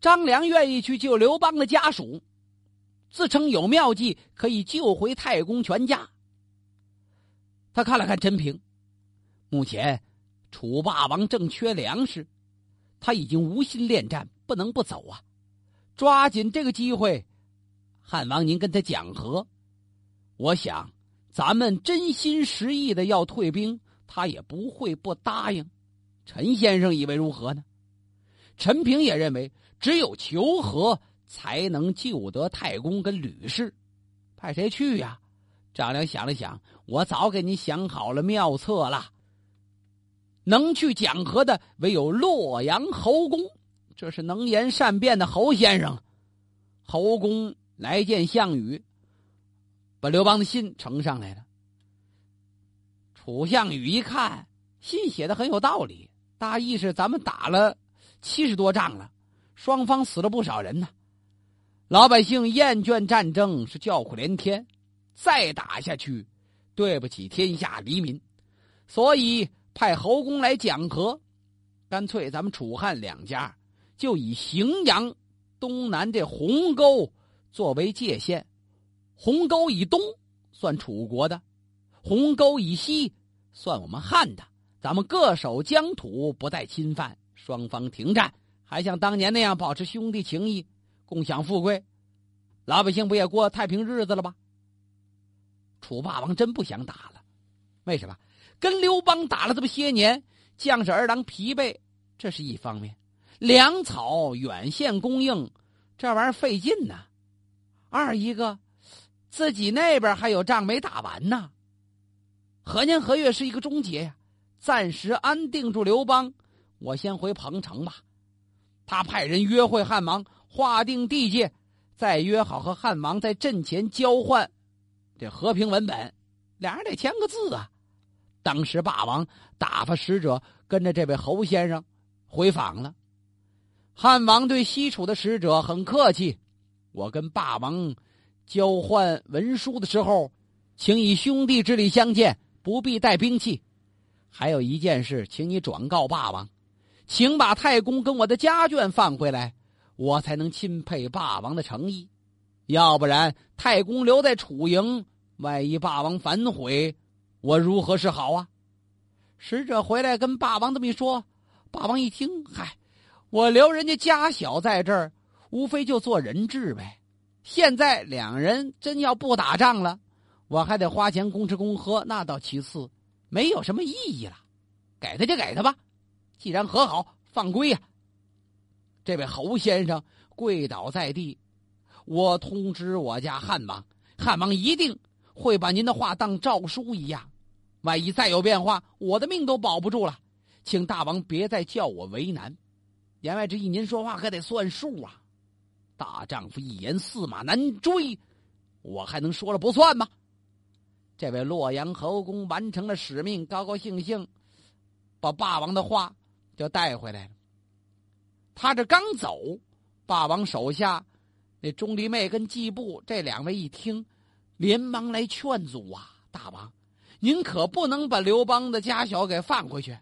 张良愿意去救刘邦的家属，自称有妙计可以救回太公全家。他看了看陈平，目前楚霸王正缺粮食，他已经无心恋战，不能不走啊！抓紧这个机会，汉王您跟他讲和，我想咱们真心实意的要退兵，他也不会不答应。陈先生以为如何呢？陈平也认为。只有求和，才能救得太公跟吕氏。派谁去呀？张良想了想，我早给你想好了妙策了。能去讲和的，唯有洛阳侯公。这是能言善辩的侯先生。侯公来见项羽，把刘邦的信呈上来了。楚项羽一看，信写的很有道理，大意是咱们打了七十多仗了。双方死了不少人呢，老百姓厌倦战争，是叫苦连天。再打下去，对不起天下黎民，所以派侯公来讲和。干脆咱们楚汉两家就以荥阳东南这鸿沟作为界限，鸿沟以东算楚国的，鸿沟以西算我们汉的。咱们各守疆土，不再侵犯，双方停战。还像当年那样保持兄弟情谊，共享富贵，老百姓不也过太平日子了吗？楚霸王真不想打了，为什么？跟刘邦打了这么些年，将士儿郎疲惫，这是一方面；粮草远线供应，这玩意儿费劲呐。二一个，自己那边还有仗没打完呢。何年何月是一个终结呀？暂时安定住刘邦，我先回彭城吧。他派人约会汉王，划定地界，再约好和汉王在阵前交换这和平文本，俩人得签个字啊。当时霸王打发使者跟着这位侯先生回访了。汉王对西楚的使者很客气，我跟霸王交换文书的时候，请以兄弟之礼相见，不必带兵器。还有一件事，请你转告霸王。请把太公跟我的家眷放回来，我才能钦佩霸王的诚意。要不然，太公留在楚营，万一霸王反悔，我如何是好啊？使者回来跟霸王这么一说，霸王一听，嗨，我留人家家小在这儿，无非就做人质呗。现在两人真要不打仗了，我还得花钱供吃供喝，那倒其次，没有什么意义了。给他就给他吧。既然和好，放归呀！这位侯先生跪倒在地，我通知我家汉王，汉王一定会把您的话当诏书一样。万一再有变化，我的命都保不住了，请大王别再叫我为难。言外之意，您说话可得算数啊！大丈夫一言驷马难追，我还能说了不算吗？这位洛阳侯公完成了使命，高高兴兴把霸王的话。就带回来了。他这刚走，霸王手下那钟离昧跟季布这两位一听，连忙来劝阻啊！大王，您可不能把刘邦的家小给放回去。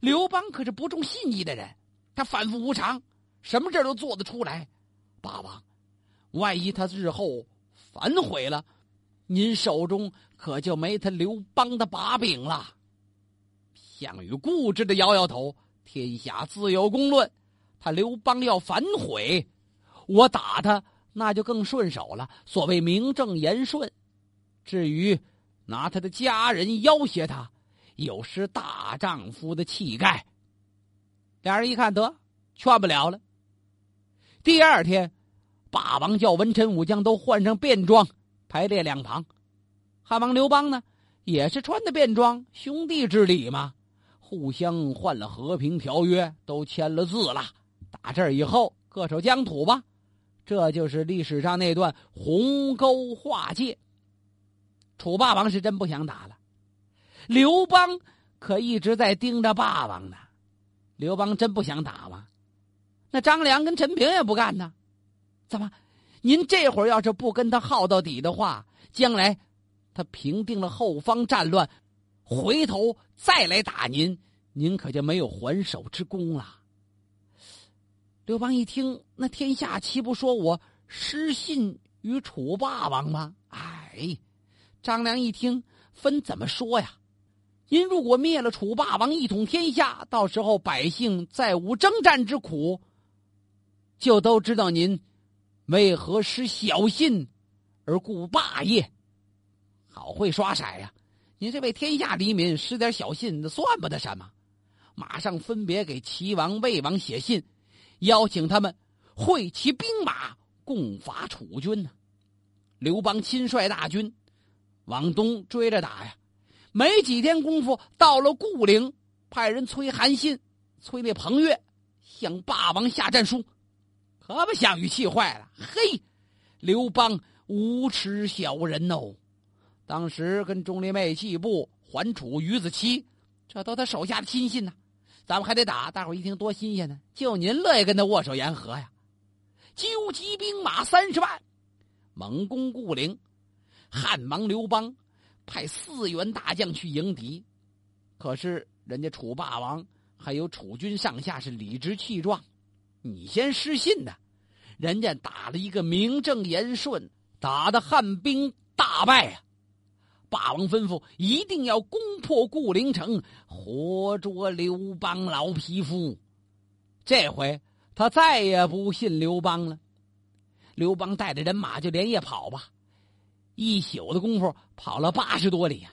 刘邦可是不重信义的人，他反复无常，什么事都做得出来。霸王，万一他日后反悔了，您手中可就没他刘邦的把柄了。项羽固执的摇摇头。天下自有公论，他刘邦要反悔，我打他那就更顺手了。所谓名正言顺。至于拿他的家人要挟他，有失大丈夫的气概。俩人一看，得劝不了了。第二天，霸王叫文臣武将都换上便装，排列两旁。汉王刘邦呢，也是穿的便装，兄弟之礼嘛。互相换了和平条约，都签了字了。打这儿以后，各守疆土吧。这就是历史上那段鸿沟划界。楚霸王是真不想打了，刘邦可一直在盯着霸王呢。刘邦真不想打吗？那张良跟陈平也不干呢。怎么？您这会儿要是不跟他耗到底的话，将来他平定了后方战乱。回头再来打您，您可就没有还手之功了。刘邦一听，那天下岂不说我失信于楚霸王吗？哎，张良一听，分怎么说呀？您如果灭了楚霸王，一统天下，到时候百姓再无征战之苦，就都知道您为何失小信而顾霸业。好会刷色呀！您这为天下黎民失点小信，那算不得什么。马上分别给齐王、魏王写信。邀请他们会齐兵马共伐楚军呢。刘邦亲率大军往东追着打呀，没几天功夫到了固陵，派人催韩信、催那彭越向霸王下战书，可把项羽气坏了。嘿，刘邦无耻小人哦！当时跟钟离昧、季布、桓楚、于子期，这都他手下的亲信呢。咱们还得打，大伙一听多新鲜呢！就您乐意跟他握手言和呀？纠集兵马三十万，猛攻固陵。汉王刘邦派四员大将去迎敌，可是人家楚霸王还有楚军上下是理直气壮，你先失信的，人家打了一个名正言顺，打的汉兵大败呀！霸王吩咐一定要攻破固陵城，活捉刘邦老匹夫。这回他再也不信刘邦了。刘邦带着人马就连夜跑吧，一宿的功夫跑了八十多里呀。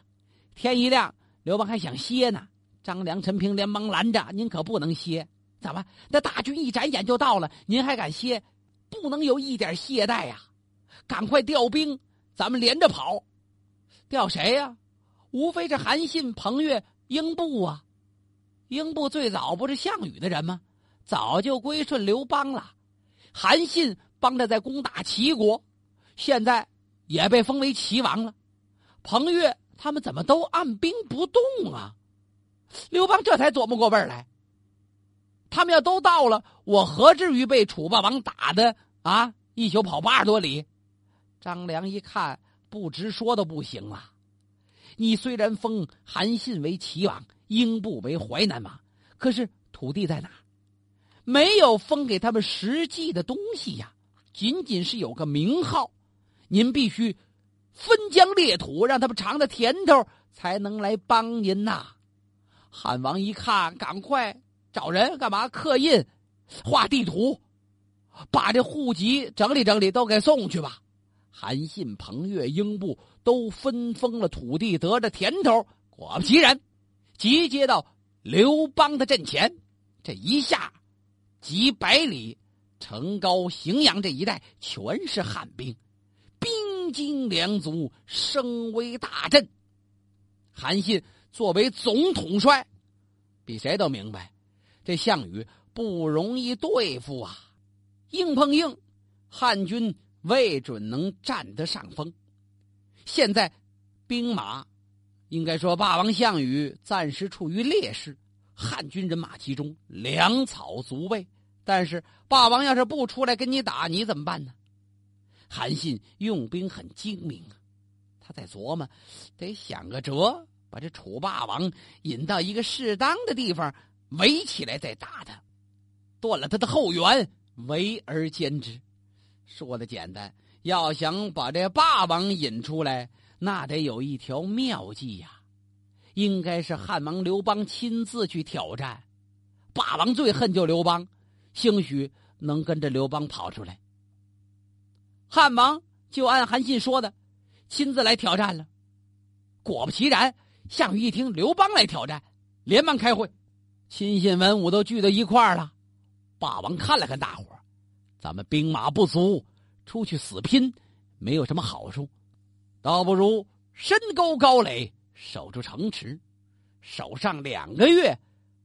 天一亮，刘邦还想歇呢。张良、陈平连忙拦着：“您可不能歇！怎么？那大军一眨眼就到了，您还敢歇？不能有一点懈怠呀！赶快调兵，咱们连着跑。”调谁呀？无非是韩信、彭越、英布啊。英布最早不是项羽的人吗？早就归顺刘邦了。韩信帮着在攻打齐国，现在也被封为齐王了。彭越他们怎么都按兵不动啊？刘邦这才琢磨过味儿来。他们要都到了，我何至于被楚霸王打的啊？一宿跑八十多里。张良一看。不直说都不行啊！你虽然封韩信为齐王，英布为淮南王，可是土地在哪？没有封给他们实际的东西呀，仅仅是有个名号。您必须分疆裂土，让他们尝的甜头，才能来帮您呐。汉王一看，赶快找人干嘛？刻印、画地图，把这户籍整理整理，都给送去吧。韩信、彭越、英布都分封了土地，得着甜头。果不其然，集结到刘邦的阵前。这一下，几百里，城高、荥阳这一带全是汉兵，兵精粮足，声威大振。韩信作为总统帅，比谁都明白，这项羽不容易对付啊！硬碰硬，汉军。未准能占得上风。现在，兵马应该说霸王项羽暂时处于劣势，汉军人马集中，粮草足备。但是霸王要是不出来跟你打，你怎么办呢？韩信用兵很精明啊，他在琢磨，得想个辙，把这楚霸王引到一个适当的地方，围起来再打他，断了他的后援，围而歼之。说的简单，要想把这霸王引出来，那得有一条妙计呀。应该是汉王刘邦亲自去挑战。霸王最恨就刘邦，兴许能跟着刘邦跑出来。汉王就按韩信说的，亲自来挑战了。果不其然，项羽一听刘邦来挑战，连忙开会，亲信文武都聚到一块儿了。霸王看了看大伙儿。咱们兵马不足，出去死拼，没有什么好处，倒不如深沟高垒，守住城池，守上两个月，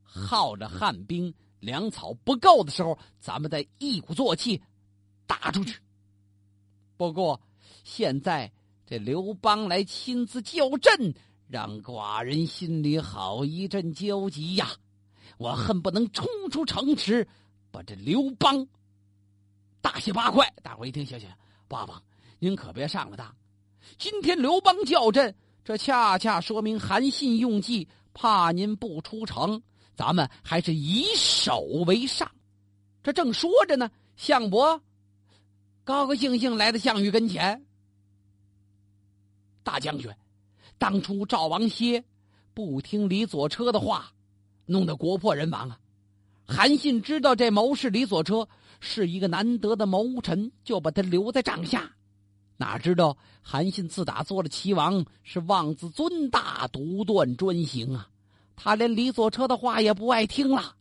耗着汉兵粮草不够的时候，咱们再一鼓作气打出去。不过现在这刘邦来亲自叫阵，让寡人心里好一阵焦急呀！我恨不能冲出城池，把这刘邦。大卸八块，大伙一听，行行，爸爸，您可别上了当。今天刘邦叫阵，这恰恰说明韩信用计，怕您不出城，咱们还是以守为上。这正说着呢，项伯高高兴兴来到项羽跟前。大将军，当初赵王歇不听李左车的话，弄得国破人亡啊！韩信知道这谋士李左车是一个难得的谋臣，就把他留在帐下。哪知道韩信自打做了齐王，是妄自尊大，独断专行啊！他连李左车的话也不爱听了。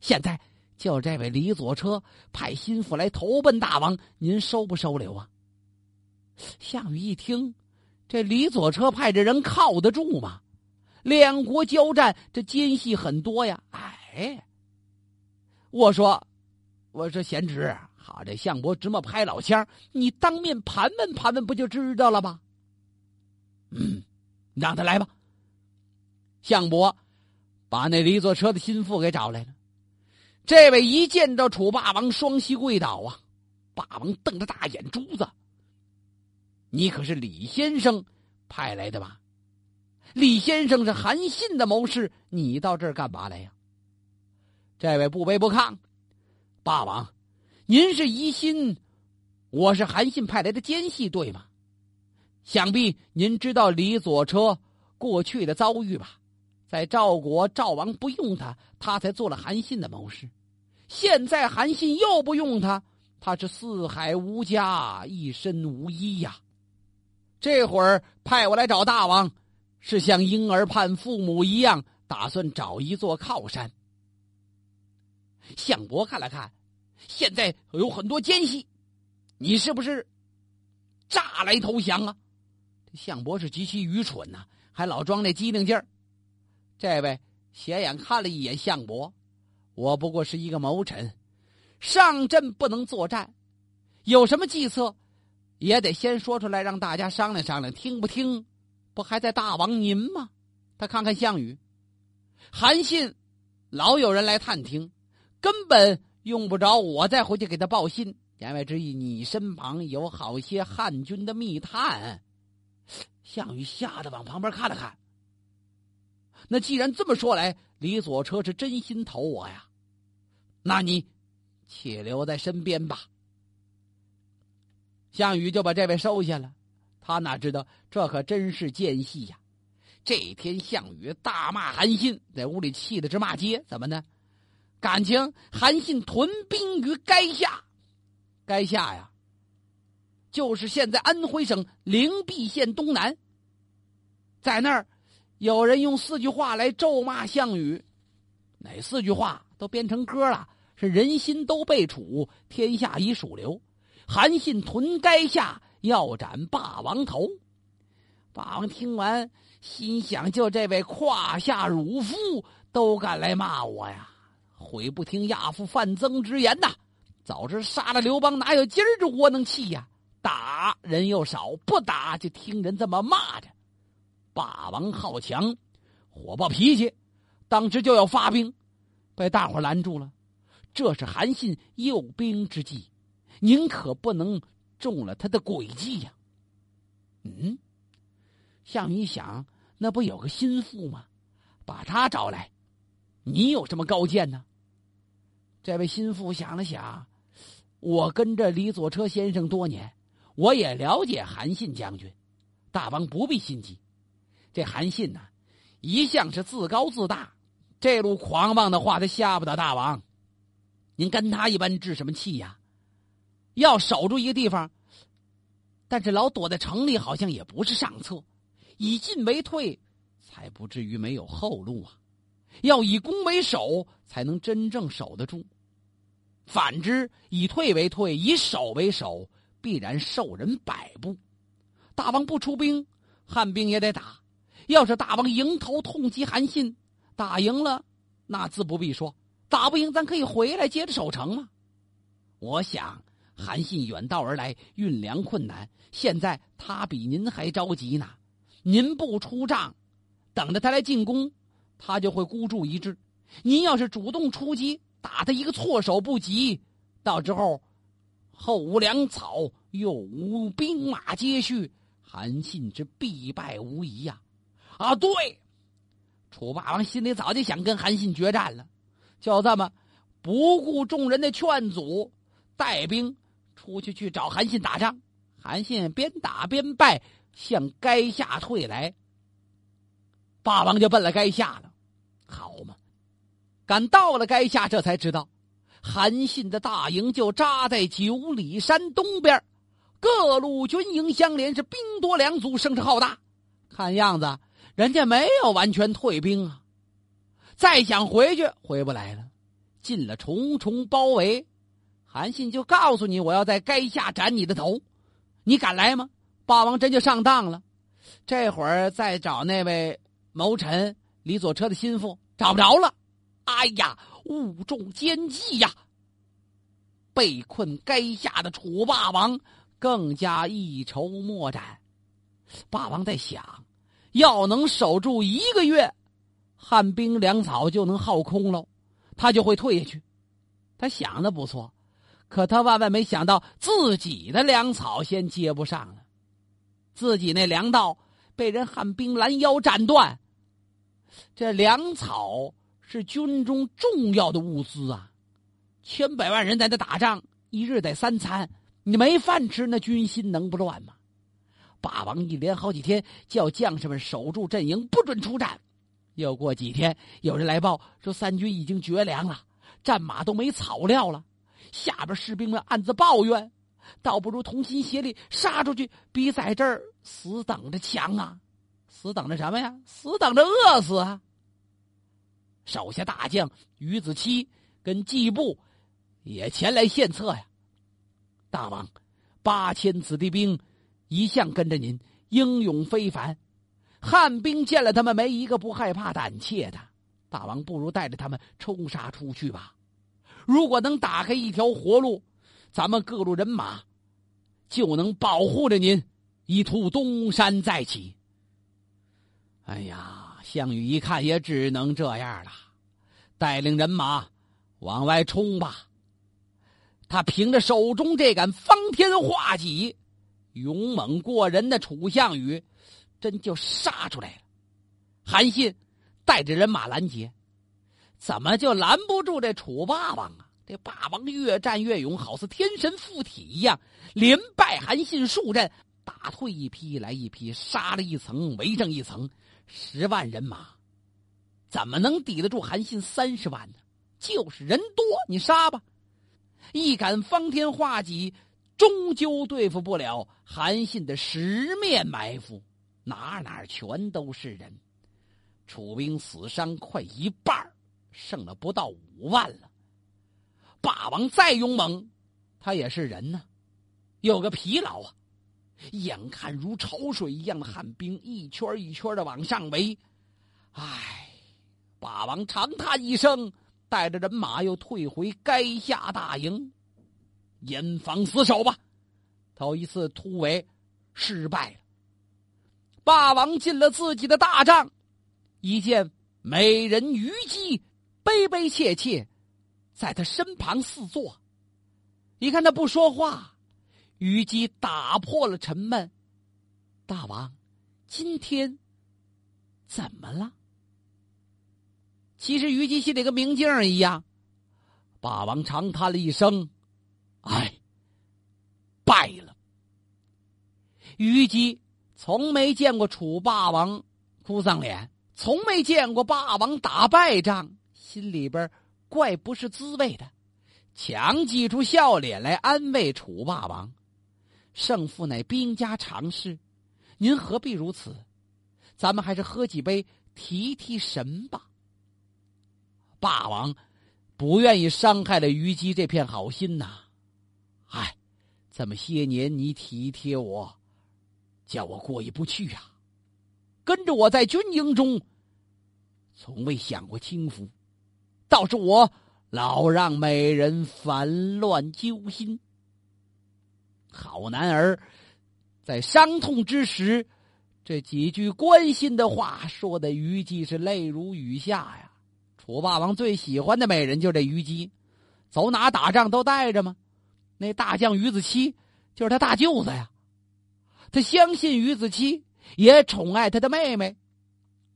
现在叫这位李左车派心腹来投奔大王，您收不收留啊？项羽一听。这李左车派这人靠得住吗？两国交战，这奸细很多呀。哎，我说，我说贤侄，好，这项伯这么拍老腔，你当面盘问盘问，不就知道了吗？嗯，让他来吧。项伯把那李左车的心腹给找来了。这位一见到楚霸王，双膝跪倒啊！霸王瞪着大眼珠子。你可是李先生派来的吧？李先生是韩信的谋士，你到这儿干嘛来呀？这位不卑不亢，霸王，您是疑心我是韩信派来的奸细，对吗？想必您知道李左车过去的遭遇吧？在赵国，赵王不用他，他才做了韩信的谋士。现在韩信又不用他，他是四海无家，一身无依呀。这会儿派我来找大王，是像婴儿盼父母一样，打算找一座靠山。项伯看了看，现在有很多奸细，你是不是诈来投降啊？项伯是极其愚蠢呐，还老装那机灵劲儿。这位斜眼看了一眼项伯，我不过是一个谋臣，上阵不能作战，有什么计策？也得先说出来，让大家商量商量，听不听？不还在大王您吗？他看看项羽，韩信老有人来探听，根本用不着我再回去给他报信。言外之意，你身旁有好些汉军的密探。项羽吓得往旁边看了看。那既然这么说来，李左车是真心投我呀？那你且留在身边吧。项羽就把这位收下了，他哪知道这可真是奸细呀！这天，项羽大骂韩信，在屋里气得直骂街。怎么呢？感情韩信屯兵于垓下，垓下呀，就是现在安徽省灵璧县东南。在那儿，有人用四句话来咒骂项羽，哪四句话都编成歌了？是人心都被楚，天下已属刘。韩信屯垓下，要斩霸王头。霸王听完，心想：就这位胯下乳妇都敢来骂我呀！悔不听亚父范增之言呐！早知杀了刘邦，哪有今儿这窝囊气呀？打人又少，不打就听人这么骂着。霸王好强，火爆脾气，当时就要发兵，被大伙拦住了。这是韩信诱兵之计。您可不能中了他的诡计呀！嗯，项羽想，那不有个心腹吗？把他找来，你有什么高见呢？这位心腹想了想，我跟着李左车先生多年，我也了解韩信将军，大王不必心急。这韩信呐，一向是自高自大，这路狂妄的话，他吓不得大王。您跟他一般置什么气呀？要守住一个地方，但是老躲在城里，好像也不是上策。以进为退，才不至于没有后路啊！要以攻为守，才能真正守得住。反之，以退为退，以守为守，必然受人摆布。大王不出兵，汉兵也得打。要是大王迎头痛击韩信，打赢了，那自不必说；打不赢，咱可以回来接着守城嘛。我想。韩信远道而来，运粮困难，现在他比您还着急呢。您不出帐，等着他来进攻，他就会孤注一掷。您要是主动出击，打他一个措手不及，到时候后无粮草，又无兵马接续，韩信之必败无疑呀！啊，对，楚霸王心里早就想跟韩信决战了，就这么不顾众人的劝阻，带兵出去去找韩信打仗。韩信边打边败，向垓下退来。霸王就奔了垓下了。好嘛，赶到了垓下，这才知道，韩信的大营就扎在九里山东边，各路军营相连，是兵多粮足，声势浩大。看样子，人家没有完全退兵啊。再想回去，回不来了。进了重重包围，韩信就告诉你：“我要在垓下斩你的头，你敢来吗？”霸王真就上当了。这会儿再找那位谋臣李左车的心腹，找不着了。哎呀，误中奸计呀！被困垓下的楚霸王更加一筹莫展。霸王在想：要能守住一个月，汉兵粮草就能耗空喽。他就会退下去，他想的不错，可他万万没想到自己的粮草先接不上了，自己那粮道被人汉兵拦腰斩断。这粮草是军中重要的物资啊，千百万人在那打仗，一日得三餐，你没饭吃，那军心能不乱吗？霸王一连好几天叫将士们守住阵营，不准出战。又过几天，有人来报说三军已经绝粮了，战马都没草料了。下边士兵们暗自抱怨，倒不如同心协力杀出去，比在这儿死等着强啊！死等着什么呀？死等着饿死啊！手下大将于子期跟季布也前来献策呀。大王，八千子弟兵一向跟着您，英勇非凡。汉兵见了他们，没一个不害怕胆怯的。大王不如带着他们冲杀出去吧。如果能打开一条活路，咱们各路人马就能保护着您，一图东山再起。哎呀，项羽一看也只能这样了，带领人马往外冲吧。他凭着手中这杆方天画戟，勇猛过人的楚项羽。真就杀出来了，韩信带着人马拦截，怎么就拦不住这楚霸王啊？这霸王越战越勇，好似天神附体一样，连败韩信数阵，打退一批来一批，杀了一层围上一层，十万人马怎么能抵得住韩信三十万呢？就是人多，你杀吧，一杆方天画戟，终究对付不了韩信的十面埋伏。哪哪全都是人，楚兵死伤快一半剩了不到五万了。霸王再勇猛，他也是人呢，有个疲劳啊。眼看如潮水一样的汉兵一圈一圈的往上围，唉，霸王长叹一声，带着人马又退回垓下大营，严防死守吧。头一次突围失败了。霸王进了自己的大帐，一见美人虞姬悲悲切切，在他身旁四坐。一看他不说话，虞姬打破了沉闷：“大王，今天怎么了？”其实虞姬心里跟明镜一样。霸王长叹了一声：“哎，败了。”虞姬。从没见过楚霸王哭丧脸，从没见过霸王打败仗，心里边怪不是滋味的，强挤出笑脸来安慰楚霸王：“胜负乃兵家常事，您何必如此？咱们还是喝几杯提提神吧。”霸王不愿意伤害了虞姬这片好心呐，哎，这么些年你体贴我。叫我过意不去呀！跟着我在军营中，从未享过清福，倒是我老让美人烦乱揪心。好男儿，在伤痛之时，这几句关心的话说的虞姬是泪如雨下呀。楚霸王最喜欢的美人就这虞姬，走哪打仗都带着吗？那大将于子期就是他大舅子呀。他相信于子期，也宠爱他的妹妹。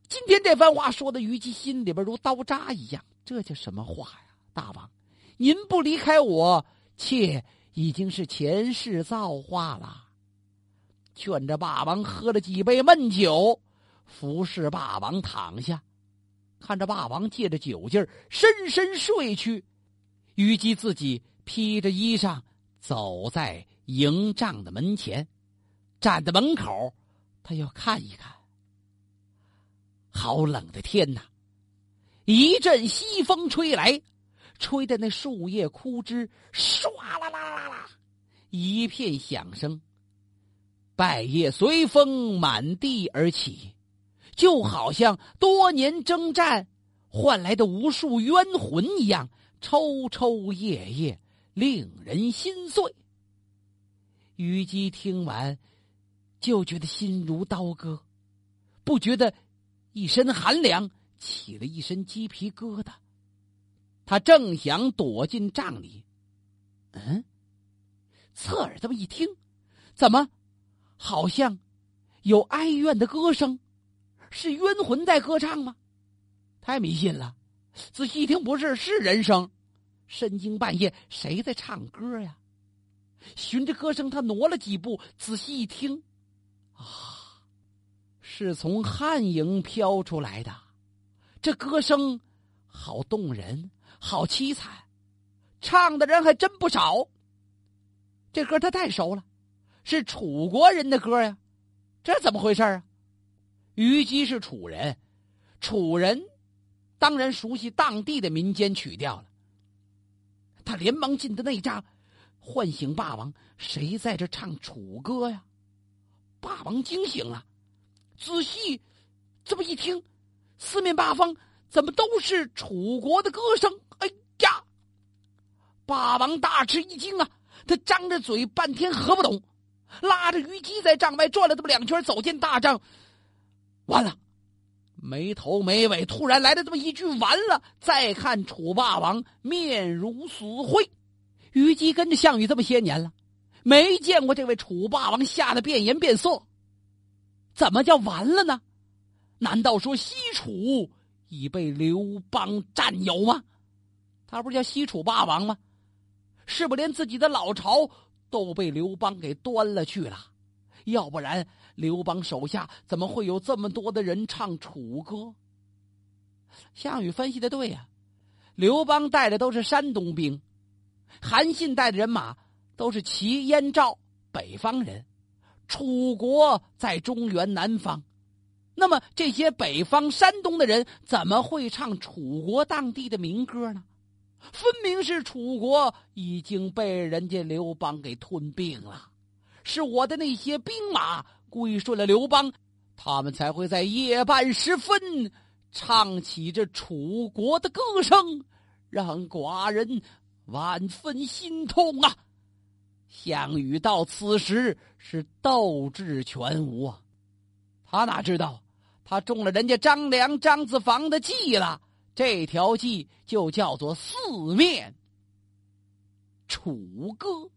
今天这番话说的，虞姬心里边如刀扎一样。这叫什么话呀？大王，您不离开我，妾已经是前世造化了。劝着霸王喝了几杯闷酒，服侍霸王躺下，看着霸王借着酒劲儿深深睡去。虞姬自己披着衣裳走在营帐的门前，站在门口，他要看一看。好冷的天呐！一阵西风吹来，吹的那树叶枯枝唰啦啦啦啦，一片响声。败叶随风满地而起，就好像多年征战换来的无数冤魂一样，抽抽噎噎，令人心碎。虞姬听完，就觉得心如刀割，不觉得一身寒凉，起了一身鸡皮疙瘩。他正想躲进帐里，嗯，侧耳这么一听，怎么？好像有哀怨的歌声，是冤魂在歌唱吗？太迷信了！仔细一听，不是，是人声。深更半夜，谁在唱歌呀？循着歌声，他挪了几步，仔细一听，啊，是从汉营飘出来的。这歌声好动人，好凄惨，唱的人还真不少。这歌他太熟了。是楚国人的歌呀，这怎么回事啊？虞姬是楚人，楚人当然熟悉当地的民间曲调了。他连忙进的内帐，唤醒霸王：“谁在这唱楚歌呀？”霸王惊醒了，仔细这么一听，四面八方怎么都是楚国的歌声？哎呀！霸王大吃一惊啊，他张着嘴半天合不懂。拉着虞姬在帐外转了这么两圈，走进大帐，完了，没头没尾，突然来了这么一句“完了”。再看楚霸王面如死灰，虞姬跟着项羽这么些年了，没见过这位楚霸王吓得变颜变色。怎么叫完了呢？难道说西楚已被刘邦占有吗？他不是叫西楚霸王吗？是不连自己的老巢？都被刘邦给端了去了，要不然刘邦手下怎么会有这么多的人唱楚歌？项羽分析的对呀，刘邦带的都是山东兵，韩信带的人马都是齐、燕、赵北方人，楚国在中原南方，那么这些北方、山东的人怎么会唱楚国当地的民歌呢？分明是楚国已经被人家刘邦给吞并了，是我的那些兵马归顺了刘邦，他们才会在夜半时分唱起这楚国的歌声，让寡人万分心痛啊！项羽到此时是斗志全无啊，他哪知道他中了人家张良、张子房的计了。这条计就叫做四面楚歌。